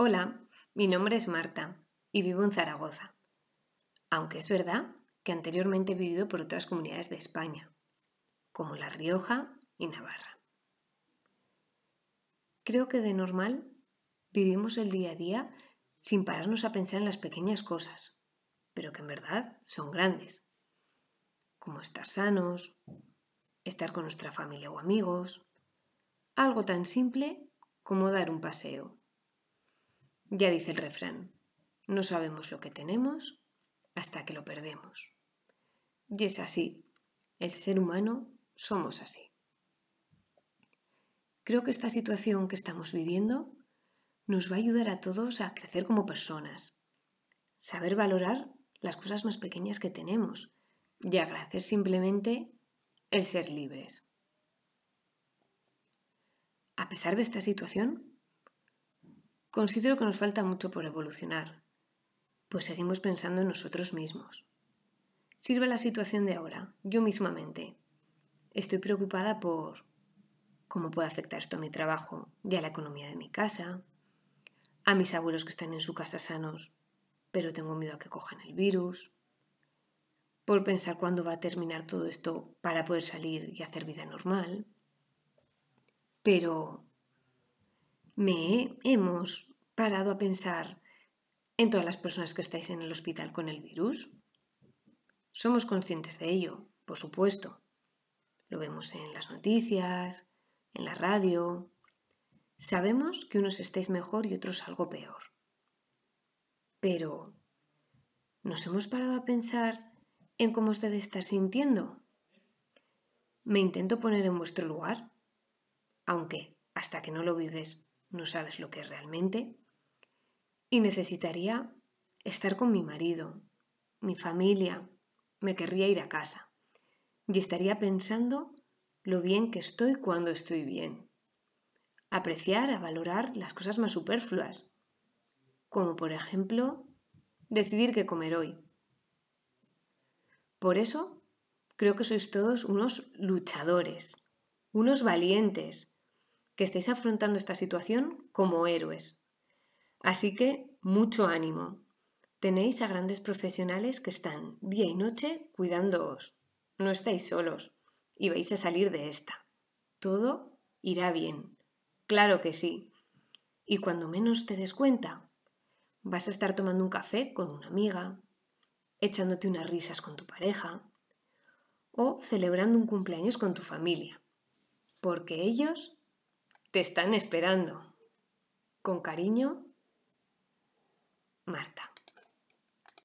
Hola, mi nombre es Marta y vivo en Zaragoza, aunque es verdad que anteriormente he vivido por otras comunidades de España, como La Rioja y Navarra. Creo que de normal vivimos el día a día sin pararnos a pensar en las pequeñas cosas, pero que en verdad son grandes, como estar sanos, estar con nuestra familia o amigos, algo tan simple como dar un paseo ya dice el refrán, no sabemos lo que tenemos hasta que lo perdemos. Y es así, el ser humano somos así. Creo que esta situación que estamos viviendo nos va a ayudar a todos a crecer como personas, saber valorar las cosas más pequeñas que tenemos y agradecer simplemente el ser libres. A pesar de esta situación, Considero que nos falta mucho por evolucionar, pues seguimos pensando en nosotros mismos. Sirve la situación de ahora, yo mismamente. Estoy preocupada por cómo puede afectar esto a mi trabajo y a la economía de mi casa, a mis abuelos que están en su casa sanos, pero tengo miedo a que cojan el virus, por pensar cuándo va a terminar todo esto para poder salir y hacer vida normal. Pero me hemos parado a pensar en todas las personas que estáis en el hospital con el virus. Somos conscientes de ello, por supuesto. Lo vemos en las noticias, en la radio. Sabemos que unos estáis mejor y otros algo peor. Pero, ¿nos hemos parado a pensar en cómo os debe estar sintiendo? Me intento poner en vuestro lugar, aunque hasta que no lo vives no sabes lo que es realmente. Y necesitaría estar con mi marido, mi familia, me querría ir a casa. Y estaría pensando lo bien que estoy cuando estoy bien. Apreciar, a valorar las cosas más superfluas, como por ejemplo decidir qué comer hoy. Por eso creo que sois todos unos luchadores, unos valientes, que estéis afrontando esta situación como héroes. Así que mucho ánimo. Tenéis a grandes profesionales que están día y noche cuidándoos. No estáis solos y vais a salir de esta. Todo irá bien. Claro que sí. Y cuando menos te des cuenta, vas a estar tomando un café con una amiga, echándote unas risas con tu pareja o celebrando un cumpleaños con tu familia, porque ellos te están esperando. Con cariño, Marta.